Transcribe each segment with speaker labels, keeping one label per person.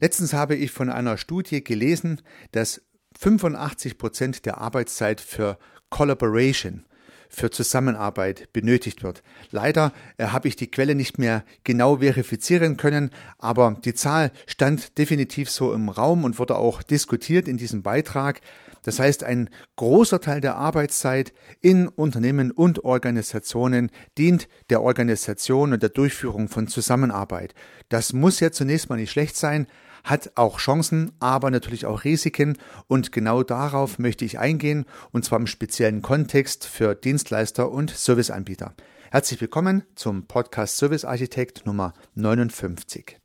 Speaker 1: Letztens habe ich von einer Studie gelesen, dass 85 Prozent der Arbeitszeit für Collaboration, für Zusammenarbeit benötigt wird. Leider äh, habe ich die Quelle nicht mehr genau verifizieren können, aber die Zahl stand definitiv so im Raum und wurde auch diskutiert in diesem Beitrag. Das heißt, ein großer Teil der Arbeitszeit in Unternehmen und Organisationen dient der Organisation und der Durchführung von Zusammenarbeit. Das muss ja zunächst mal nicht schlecht sein, hat auch Chancen, aber natürlich auch Risiken und genau darauf möchte ich eingehen und zwar im speziellen Kontext für Dienstleister und Serviceanbieter. Herzlich willkommen zum Podcast Service Architekt Nummer 59.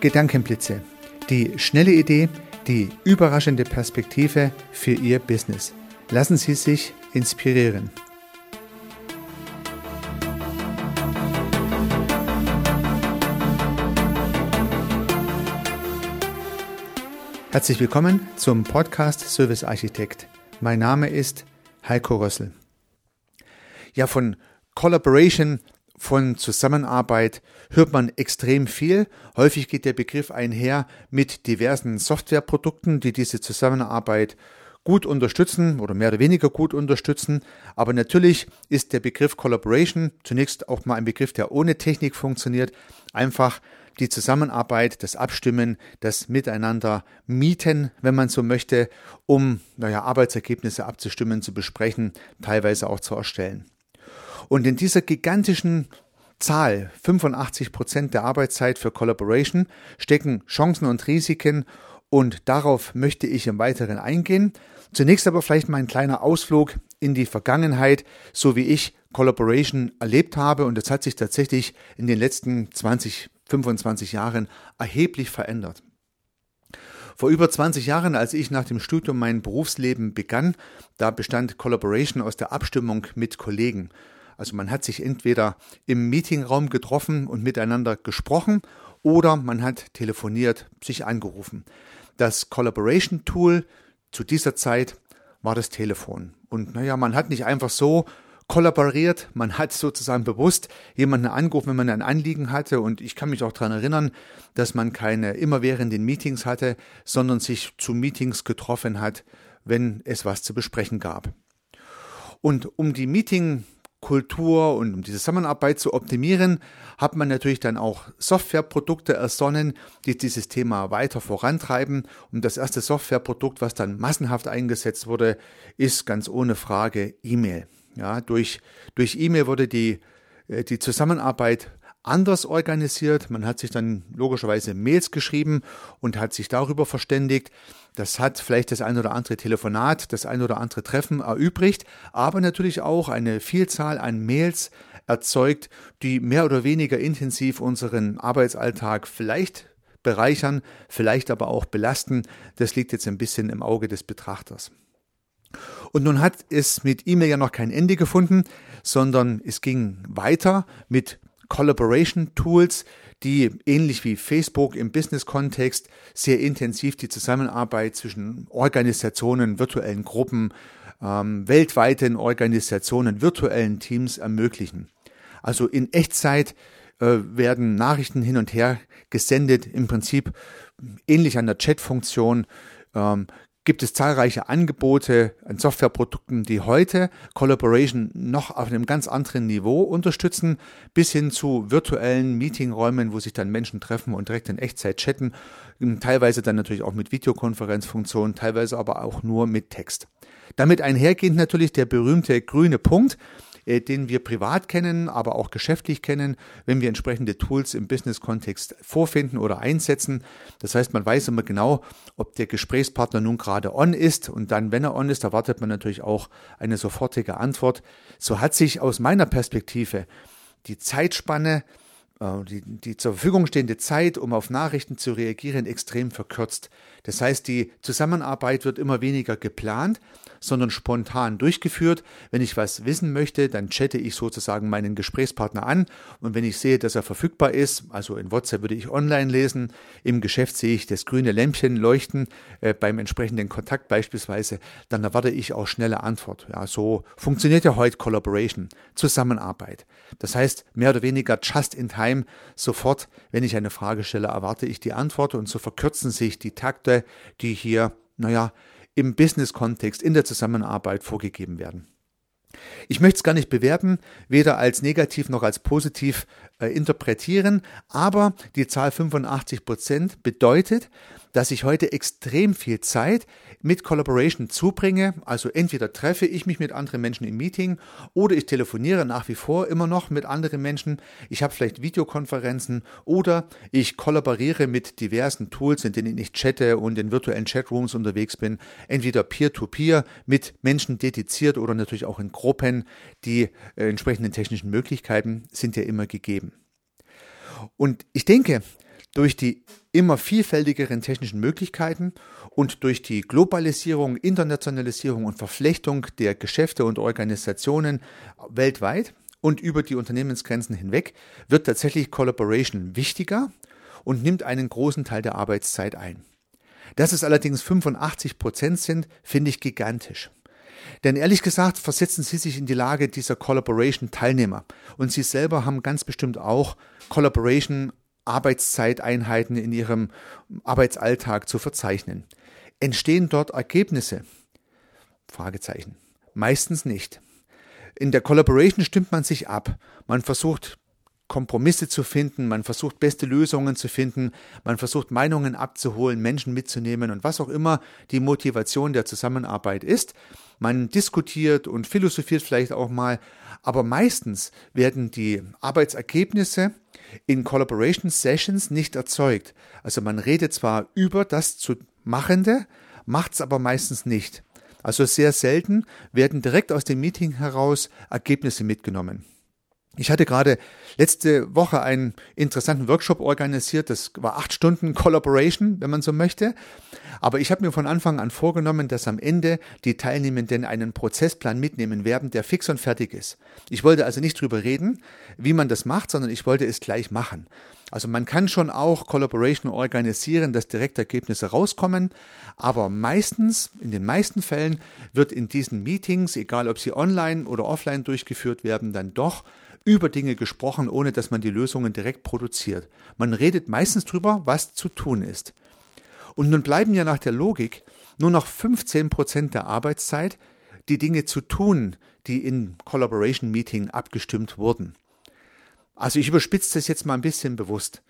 Speaker 1: Gedankenblitze. Die schnelle Idee, die überraschende Perspektive für Ihr Business. Lassen Sie sich inspirieren. Herzlich willkommen zum Podcast Service Architekt. Mein Name ist Heiko Rössel. Ja, von Collaboration von Zusammenarbeit hört man extrem viel. Häufig geht der Begriff einher mit diversen Softwareprodukten, die diese Zusammenarbeit gut unterstützen oder mehr oder weniger gut unterstützen. Aber natürlich ist der Begriff Collaboration zunächst auch mal ein Begriff, der ohne Technik funktioniert. Einfach die Zusammenarbeit, das Abstimmen, das Miteinander mieten, wenn man so möchte, um naja, Arbeitsergebnisse abzustimmen, zu besprechen, teilweise auch zu erstellen. Und in dieser gigantischen Zahl, 85 Prozent der Arbeitszeit für Collaboration, stecken Chancen und Risiken und darauf möchte ich im Weiteren eingehen. Zunächst aber vielleicht mal ein kleiner Ausflug in die Vergangenheit, so wie ich Collaboration erlebt habe und das hat sich tatsächlich in den letzten 20, 25 Jahren erheblich verändert. Vor über 20 Jahren, als ich nach dem Studium mein Berufsleben begann, da bestand Collaboration aus der Abstimmung mit Kollegen. Also man hat sich entweder im Meetingraum getroffen und miteinander gesprochen oder man hat telefoniert, sich angerufen. Das Collaboration Tool zu dieser Zeit war das Telefon. Und naja, man hat nicht einfach so kollaboriert, man hat sozusagen bewusst jemanden angerufen, wenn man ein Anliegen hatte. Und ich kann mich auch daran erinnern, dass man keine immerwährenden Meetings hatte, sondern sich zu Meetings getroffen hat, wenn es was zu besprechen gab. Und um die Meeting Kultur und um die Zusammenarbeit zu optimieren, hat man natürlich dann auch Softwareprodukte ersonnen, die dieses Thema weiter vorantreiben. Und das erste Softwareprodukt, was dann massenhaft eingesetzt wurde, ist ganz ohne Frage E-Mail. Ja, durch, durch E-Mail wurde die, äh, die Zusammenarbeit anders organisiert. Man hat sich dann logischerweise Mails geschrieben und hat sich darüber verständigt. Das hat vielleicht das ein oder andere Telefonat, das ein oder andere Treffen erübrigt, aber natürlich auch eine Vielzahl an Mails erzeugt, die mehr oder weniger intensiv unseren Arbeitsalltag vielleicht bereichern, vielleicht aber auch belasten. Das liegt jetzt ein bisschen im Auge des Betrachters. Und nun hat es mit E-Mail ja noch kein Ende gefunden, sondern es ging weiter mit Collaboration Tools, die ähnlich wie Facebook im Business-Kontext sehr intensiv die Zusammenarbeit zwischen Organisationen, virtuellen Gruppen, ähm, weltweiten Organisationen, virtuellen Teams ermöglichen. Also in Echtzeit äh, werden Nachrichten hin und her gesendet, im Prinzip ähnlich an der Chat-Funktion. Ähm, gibt es zahlreiche Angebote an Softwareprodukten, die heute Collaboration noch auf einem ganz anderen Niveau unterstützen, bis hin zu virtuellen Meetingräumen, wo sich dann Menschen treffen und direkt in Echtzeit chatten, teilweise dann natürlich auch mit Videokonferenzfunktionen, teilweise aber auch nur mit Text. Damit einhergehend natürlich der berühmte grüne Punkt, äh, den wir privat kennen, aber auch geschäftlich kennen, wenn wir entsprechende Tools im Business-Kontext vorfinden oder einsetzen. Das heißt, man weiß immer genau, ob der Gesprächspartner nun gerade on ist und dann, wenn er on ist, erwartet man natürlich auch eine sofortige Antwort. So hat sich aus meiner Perspektive die Zeitspanne äh, die, die zur Verfügung stehende Zeit, um auf Nachrichten zu reagieren, extrem verkürzt. Das heißt, die Zusammenarbeit wird immer weniger geplant, sondern spontan durchgeführt. Wenn ich was wissen möchte, dann chatte ich sozusagen meinen Gesprächspartner an und wenn ich sehe, dass er verfügbar ist, also in WhatsApp würde ich online lesen, im Geschäft sehe ich das grüne Lämpchen leuchten äh, beim entsprechenden Kontakt beispielsweise, dann erwarte ich auch schnelle Antwort. Ja, so funktioniert ja heute Collaboration, Zusammenarbeit. Das heißt, mehr oder weniger just in time, sofort, wenn ich eine Frage stelle, erwarte ich die Antwort und so verkürzen sich die Takte, die hier, naja, im Business-Kontext, in der Zusammenarbeit vorgegeben werden. Ich möchte es gar nicht bewerten, weder als negativ noch als positiv äh, interpretieren, aber die Zahl 85 Prozent bedeutet, dass ich heute extrem viel Zeit mit Collaboration zubringe. Also entweder treffe ich mich mit anderen Menschen im Meeting oder ich telefoniere nach wie vor immer noch mit anderen Menschen. Ich habe vielleicht Videokonferenzen oder ich kollaboriere mit diversen Tools, in denen ich chatte und in virtuellen Chatrooms unterwegs bin. Entweder peer-to-peer -peer mit Menschen dediziert oder natürlich auch in Gruppen. Die äh, entsprechenden technischen Möglichkeiten sind ja immer gegeben. Und ich denke, durch die immer vielfältigeren technischen Möglichkeiten und durch die Globalisierung, Internationalisierung und Verflechtung der Geschäfte und Organisationen weltweit und über die Unternehmensgrenzen hinweg wird tatsächlich Collaboration wichtiger und nimmt einen großen Teil der Arbeitszeit ein. Dass es allerdings 85 Prozent sind, finde ich gigantisch. Denn ehrlich gesagt, versetzen Sie sich in die Lage dieser Collaboration-Teilnehmer. Und Sie selber haben ganz bestimmt auch Collaboration Arbeitszeiteinheiten in ihrem Arbeitsalltag zu verzeichnen. Entstehen dort Ergebnisse? Fragezeichen. Meistens nicht. In der Collaboration stimmt man sich ab. Man versucht Kompromisse zu finden, man versucht beste Lösungen zu finden, man versucht Meinungen abzuholen, Menschen mitzunehmen und was auch immer die Motivation der Zusammenarbeit ist. Man diskutiert und philosophiert vielleicht auch mal, aber meistens werden die Arbeitsergebnisse in Collaboration Sessions nicht erzeugt. Also man redet zwar über das zu Machende, macht es aber meistens nicht. Also sehr selten werden direkt aus dem Meeting heraus Ergebnisse mitgenommen. Ich hatte gerade letzte Woche einen interessanten Workshop organisiert. Das war acht Stunden Collaboration, wenn man so möchte. Aber ich habe mir von Anfang an vorgenommen, dass am Ende die Teilnehmenden einen Prozessplan mitnehmen werden, der fix und fertig ist. Ich wollte also nicht drüber reden, wie man das macht, sondern ich wollte es gleich machen. Also man kann schon auch Collaboration organisieren, dass Direktergebnisse rauskommen, aber meistens, in den meisten Fällen, wird in diesen Meetings, egal ob sie online oder offline durchgeführt werden, dann doch über Dinge gesprochen, ohne dass man die Lösungen direkt produziert. Man redet meistens drüber, was zu tun ist. Und nun bleiben ja nach der Logik nur noch 15 Prozent der Arbeitszeit, die Dinge zu tun, die in Collaboration Meeting abgestimmt wurden. Also ich überspitze das jetzt mal ein bisschen bewusst.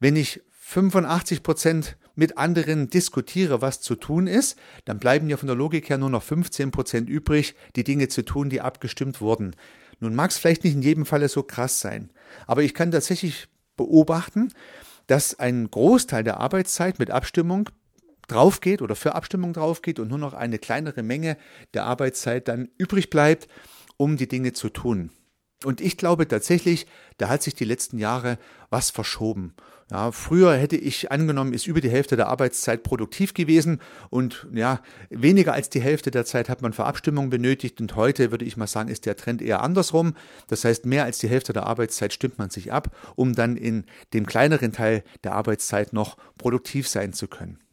Speaker 1: Wenn ich 85 Prozent mit anderen diskutiere, was zu tun ist, dann bleiben ja von der Logik her nur noch 15 Prozent übrig, die Dinge zu tun, die abgestimmt wurden. Nun mag es vielleicht nicht in jedem Falle so krass sein, aber ich kann tatsächlich beobachten, dass ein Großteil der Arbeitszeit mit Abstimmung draufgeht oder für Abstimmung draufgeht und nur noch eine kleinere Menge der Arbeitszeit dann übrig bleibt, um die Dinge zu tun. Und ich glaube tatsächlich, da hat sich die letzten Jahre was verschoben. Ja, früher hätte ich angenommen, ist über die Hälfte der Arbeitszeit produktiv gewesen und ja, weniger als die Hälfte der Zeit hat man für Abstimmung benötigt und heute würde ich mal sagen, ist der Trend eher andersrum. Das heißt, mehr als die Hälfte der Arbeitszeit stimmt man sich ab, um dann in dem kleineren Teil der Arbeitszeit noch produktiv sein zu können.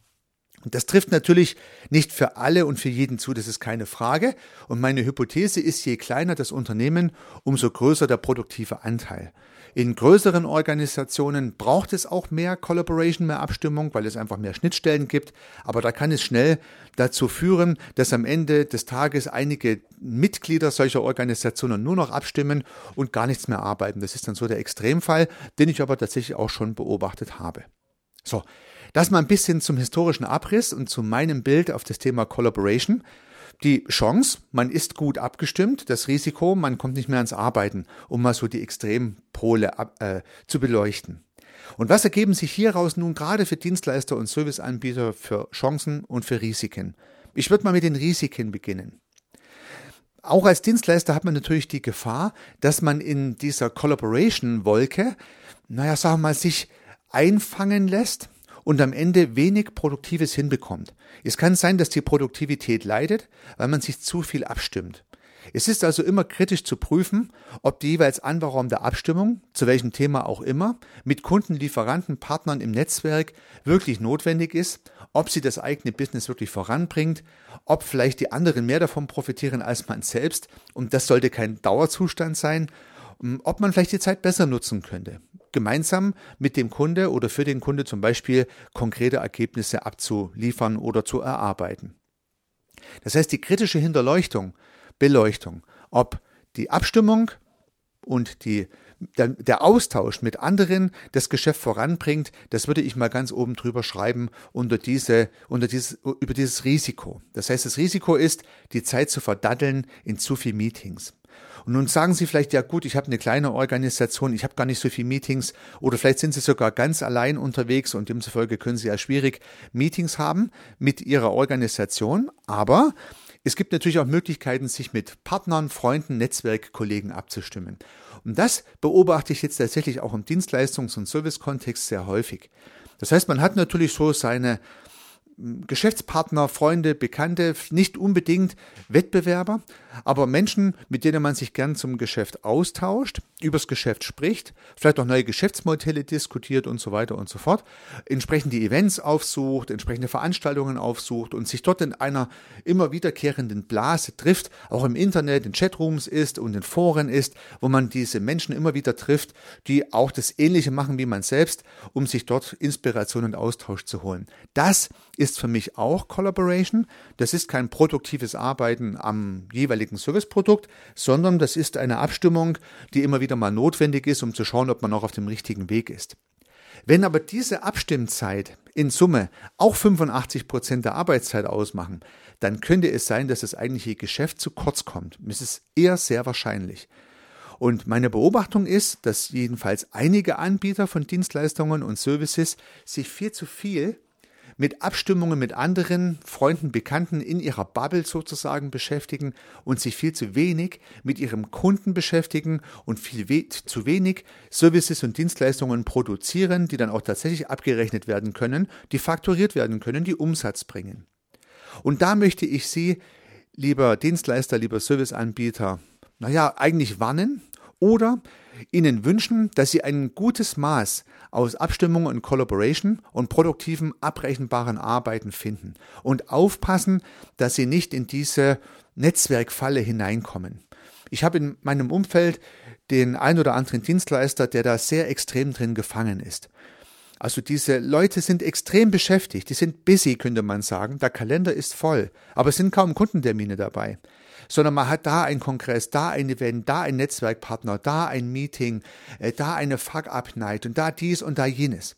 Speaker 1: Das trifft natürlich nicht für alle und für jeden zu, das ist keine Frage. Und meine Hypothese ist, je kleiner das Unternehmen, umso größer der produktive Anteil. In größeren Organisationen braucht es auch mehr Collaboration, mehr Abstimmung, weil es einfach mehr Schnittstellen gibt. Aber da kann es schnell dazu führen, dass am Ende des Tages einige Mitglieder solcher Organisationen nur noch abstimmen und gar nichts mehr arbeiten. Das ist dann so der Extremfall, den ich aber tatsächlich auch schon beobachtet habe. So, das mal ein bisschen zum historischen Abriss und zu meinem Bild auf das Thema Collaboration. Die Chance, man ist gut abgestimmt, das Risiko, man kommt nicht mehr ans Arbeiten, um mal so die Extrempole äh, zu beleuchten. Und was ergeben sich hieraus nun gerade für Dienstleister und Serviceanbieter für Chancen und für Risiken? Ich würde mal mit den Risiken beginnen. auch als Dienstleister hat man natürlich die Gefahr, dass man in dieser Collaboration-Wolke, naja, sagen wir mal, sich einfangen lässt und am Ende wenig Produktives hinbekommt. Es kann sein, dass die Produktivität leidet, weil man sich zu viel abstimmt. Es ist also immer kritisch zu prüfen, ob die jeweils Anbauraum der Abstimmung, zu welchem Thema auch immer, mit Kunden, Lieferanten, Partnern im Netzwerk wirklich notwendig ist, ob sie das eigene Business wirklich voranbringt, ob vielleicht die anderen mehr davon profitieren als man selbst, und das sollte kein Dauerzustand sein, ob man vielleicht die Zeit besser nutzen könnte gemeinsam mit dem Kunde oder für den Kunde zum Beispiel konkrete Ergebnisse abzuliefern oder zu erarbeiten. Das heißt, die kritische Hinterleuchtung, Beleuchtung, ob die Abstimmung und die, der, der, Austausch mit anderen das Geschäft voranbringt, das würde ich mal ganz oben drüber schreiben unter diese, unter dieses, über dieses Risiko. Das heißt, das Risiko ist, die Zeit zu verdatteln in zu viel Meetings. Und nun sagen Sie vielleicht, ja gut, ich habe eine kleine Organisation, ich habe gar nicht so viele Meetings oder vielleicht sind Sie sogar ganz allein unterwegs und demzufolge können Sie ja schwierig Meetings haben mit Ihrer Organisation. Aber es gibt natürlich auch Möglichkeiten, sich mit Partnern, Freunden, Netzwerkkollegen abzustimmen. Und das beobachte ich jetzt tatsächlich auch im Dienstleistungs- und Servicekontext sehr häufig. Das heißt, man hat natürlich so seine Geschäftspartner, Freunde, Bekannte, nicht unbedingt Wettbewerber, aber Menschen, mit denen man sich gern zum Geschäft austauscht, übers Geschäft spricht, vielleicht auch neue Geschäftsmodelle diskutiert und so weiter und so fort, entsprechend die Events aufsucht, entsprechende Veranstaltungen aufsucht und sich dort in einer immer wiederkehrenden Blase trifft, auch im Internet, in Chatrooms ist und in Foren ist, wo man diese Menschen immer wieder trifft, die auch das Ähnliche machen wie man selbst, um sich dort Inspiration und Austausch zu holen. Das ist für mich auch Collaboration. Das ist kein produktives Arbeiten am jeweiligen Serviceprodukt, sondern das ist eine Abstimmung, die immer wieder mal notwendig ist, um zu schauen, ob man noch auf dem richtigen Weg ist. Wenn aber diese Abstimmzeit in Summe auch 85 Prozent der Arbeitszeit ausmachen, dann könnte es sein, dass das eigentliche Geschäft zu kurz kommt. Das ist eher sehr wahrscheinlich. Und meine Beobachtung ist, dass jedenfalls einige Anbieter von Dienstleistungen und Services sich viel zu viel mit Abstimmungen mit anderen Freunden, Bekannten in ihrer Bubble sozusagen beschäftigen und sich viel zu wenig mit ihrem Kunden beschäftigen und viel we zu wenig Services und Dienstleistungen produzieren, die dann auch tatsächlich abgerechnet werden können, die fakturiert werden können, die Umsatz bringen. Und da möchte ich Sie, lieber Dienstleister, lieber Serviceanbieter, naja, eigentlich warnen oder Ihnen wünschen, dass Sie ein gutes Maß aus Abstimmung und Collaboration und produktiven, abrechenbaren Arbeiten finden und aufpassen, dass Sie nicht in diese Netzwerkfalle hineinkommen. Ich habe in meinem Umfeld den ein oder anderen Dienstleister, der da sehr extrem drin gefangen ist. Also diese Leute sind extrem beschäftigt, die sind busy, könnte man sagen. Der Kalender ist voll, aber es sind kaum Kundentermine dabei sondern man hat da einen Kongress, da ein Event, da ein Netzwerkpartner, da ein Meeting, äh, da eine Fuck-Up-Night und da dies und da jenes.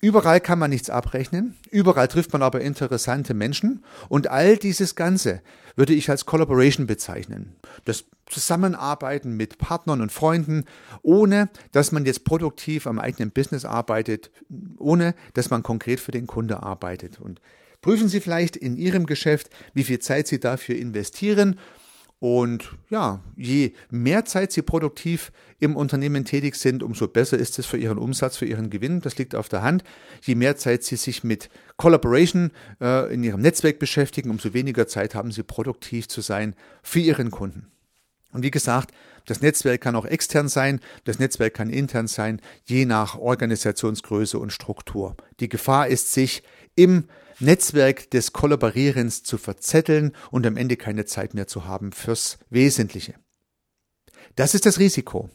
Speaker 1: Überall kann man nichts abrechnen, überall trifft man aber interessante Menschen und all dieses Ganze würde ich als Collaboration bezeichnen. Das Zusammenarbeiten mit Partnern und Freunden, ohne dass man jetzt produktiv am eigenen Business arbeitet, ohne dass man konkret für den Kunde arbeitet. Und prüfen Sie vielleicht in Ihrem Geschäft, wie viel Zeit Sie dafür investieren und ja, je mehr Zeit Sie produktiv im Unternehmen tätig sind, umso besser ist es für Ihren Umsatz, für Ihren Gewinn. Das liegt auf der Hand. Je mehr Zeit Sie sich mit Collaboration äh, in Ihrem Netzwerk beschäftigen, umso weniger Zeit haben Sie produktiv zu sein für Ihren Kunden. Und wie gesagt, das Netzwerk kann auch extern sein, das Netzwerk kann intern sein, je nach Organisationsgröße und Struktur. Die Gefahr ist, sich im Netzwerk des Kollaborierens zu verzetteln und am Ende keine Zeit mehr zu haben fürs Wesentliche. Das ist das Risiko.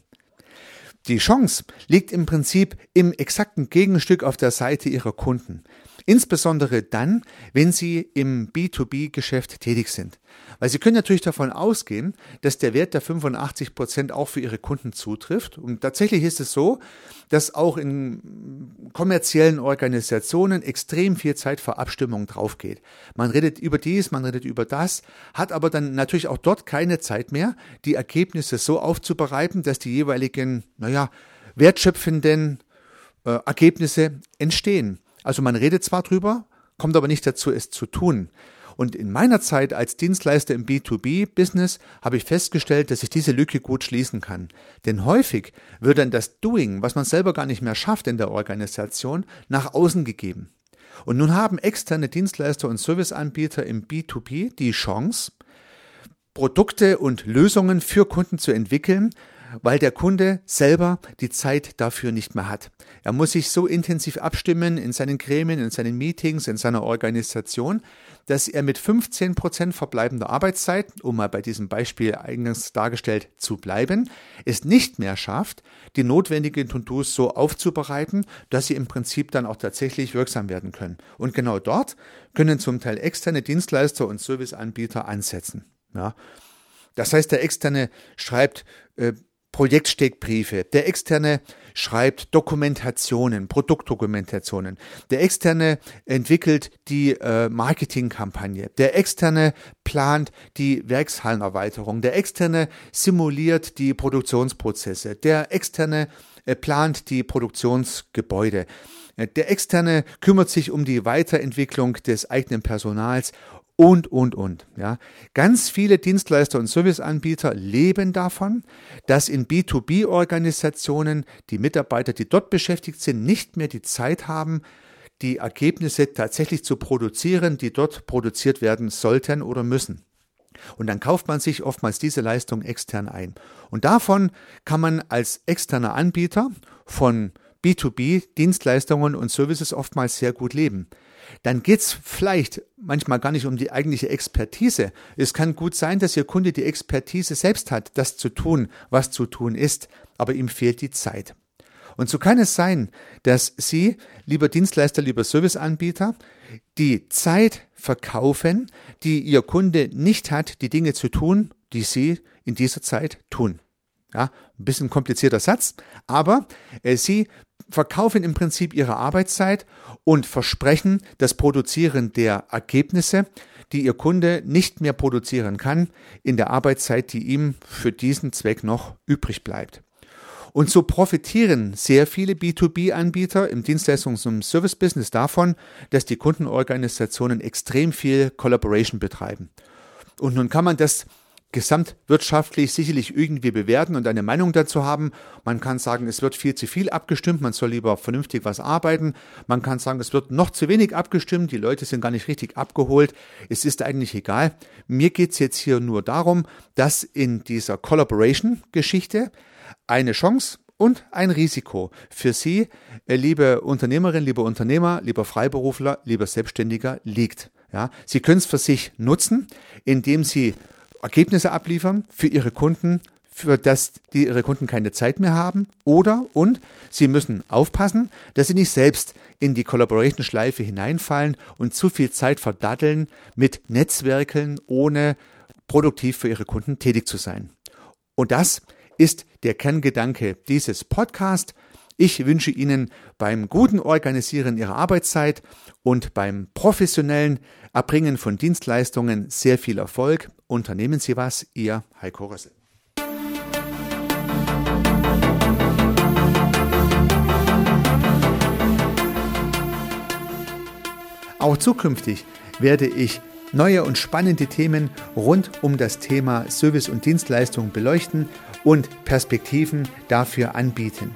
Speaker 1: Die Chance liegt im Prinzip im exakten Gegenstück auf der Seite ihrer Kunden. Insbesondere dann, wenn Sie im B2B-Geschäft tätig sind. Weil Sie können natürlich davon ausgehen, dass der Wert der 85 Prozent auch für Ihre Kunden zutrifft. Und tatsächlich ist es so, dass auch in kommerziellen Organisationen extrem viel Zeit für Abstimmung draufgeht. Man redet über dies, man redet über das, hat aber dann natürlich auch dort keine Zeit mehr, die Ergebnisse so aufzubereiten, dass die jeweiligen, naja, wertschöpfenden äh, Ergebnisse entstehen. Also man redet zwar drüber, kommt aber nicht dazu, es zu tun. Und in meiner Zeit als Dienstleister im B2B-Business habe ich festgestellt, dass ich diese Lücke gut schließen kann. Denn häufig wird dann das Doing, was man selber gar nicht mehr schafft in der Organisation, nach außen gegeben. Und nun haben externe Dienstleister und Serviceanbieter im B2B die Chance, Produkte und Lösungen für Kunden zu entwickeln, weil der Kunde selber die Zeit dafür nicht mehr hat. Er muss sich so intensiv abstimmen in seinen Gremien, in seinen Meetings, in seiner Organisation, dass er mit 15 Prozent verbleibender Arbeitszeit, um mal bei diesem Beispiel eingangs dargestellt zu bleiben, es nicht mehr schafft, die notwendigen To-Dos so aufzubereiten, dass sie im Prinzip dann auch tatsächlich wirksam werden können. Und genau dort können zum Teil externe Dienstleister und Serviceanbieter ansetzen. Ja. Das heißt, der Externe schreibt äh, Projektsteckbriefe. Der Externe schreibt Dokumentationen, Produktdokumentationen. Der Externe entwickelt die äh, Marketingkampagne. Der Externe plant die Werkshallenerweiterung. Der Externe simuliert die Produktionsprozesse. Der Externe äh, plant die Produktionsgebäude. Äh, der Externe kümmert sich um die Weiterentwicklung des eigenen Personals und, und, und. Ja. Ganz viele Dienstleister und Serviceanbieter leben davon, dass in B2B-Organisationen die Mitarbeiter, die dort beschäftigt sind, nicht mehr die Zeit haben, die Ergebnisse tatsächlich zu produzieren, die dort produziert werden sollten oder müssen. Und dann kauft man sich oftmals diese Leistung extern ein. Und davon kann man als externer Anbieter von B2B Dienstleistungen und Services oftmals sehr gut leben dann geht's vielleicht manchmal gar nicht um die eigentliche Expertise. Es kann gut sein, dass Ihr Kunde die Expertise selbst hat, das zu tun, was zu tun ist, aber ihm fehlt die Zeit. Und so kann es sein, dass Sie, lieber Dienstleister, lieber Serviceanbieter, die Zeit verkaufen, die Ihr Kunde nicht hat, die Dinge zu tun, die Sie in dieser Zeit tun. Ja, ein bisschen komplizierter Satz, aber äh, Sie verkaufen im Prinzip ihre Arbeitszeit und versprechen das Produzieren der Ergebnisse, die ihr Kunde nicht mehr produzieren kann, in der Arbeitszeit, die ihm für diesen Zweck noch übrig bleibt. Und so profitieren sehr viele B2B-Anbieter im Dienstleistungs- und Service-Business davon, dass die Kundenorganisationen extrem viel Collaboration betreiben. Und nun kann man das gesamtwirtschaftlich sicherlich irgendwie bewerten und eine Meinung dazu haben. Man kann sagen, es wird viel zu viel abgestimmt, man soll lieber vernünftig was arbeiten. Man kann sagen, es wird noch zu wenig abgestimmt, die Leute sind gar nicht richtig abgeholt. Es ist eigentlich egal. Mir geht es jetzt hier nur darum, dass in dieser Collaboration-Geschichte eine Chance und ein Risiko für Sie, äh, liebe Unternehmerin, liebe Unternehmer, lieber Freiberufler, lieber Selbstständiger, liegt. Ja, Sie können es für sich nutzen, indem Sie Ergebnisse abliefern für ihre Kunden, für das die ihre Kunden keine Zeit mehr haben. Oder und sie müssen aufpassen, dass sie nicht selbst in die Collaboration-Schleife hineinfallen und zu viel Zeit verdatteln mit Netzwerken, ohne produktiv für ihre Kunden tätig zu sein. Und das ist der Kerngedanke dieses Podcasts. Ich wünsche Ihnen beim guten Organisieren Ihrer Arbeitszeit und beim professionellen Erbringen von Dienstleistungen sehr viel Erfolg. Unternehmen Sie was, Ihr Heiko Rössel. Auch zukünftig werde ich neue und spannende Themen rund um das Thema Service und Dienstleistung beleuchten und Perspektiven dafür anbieten.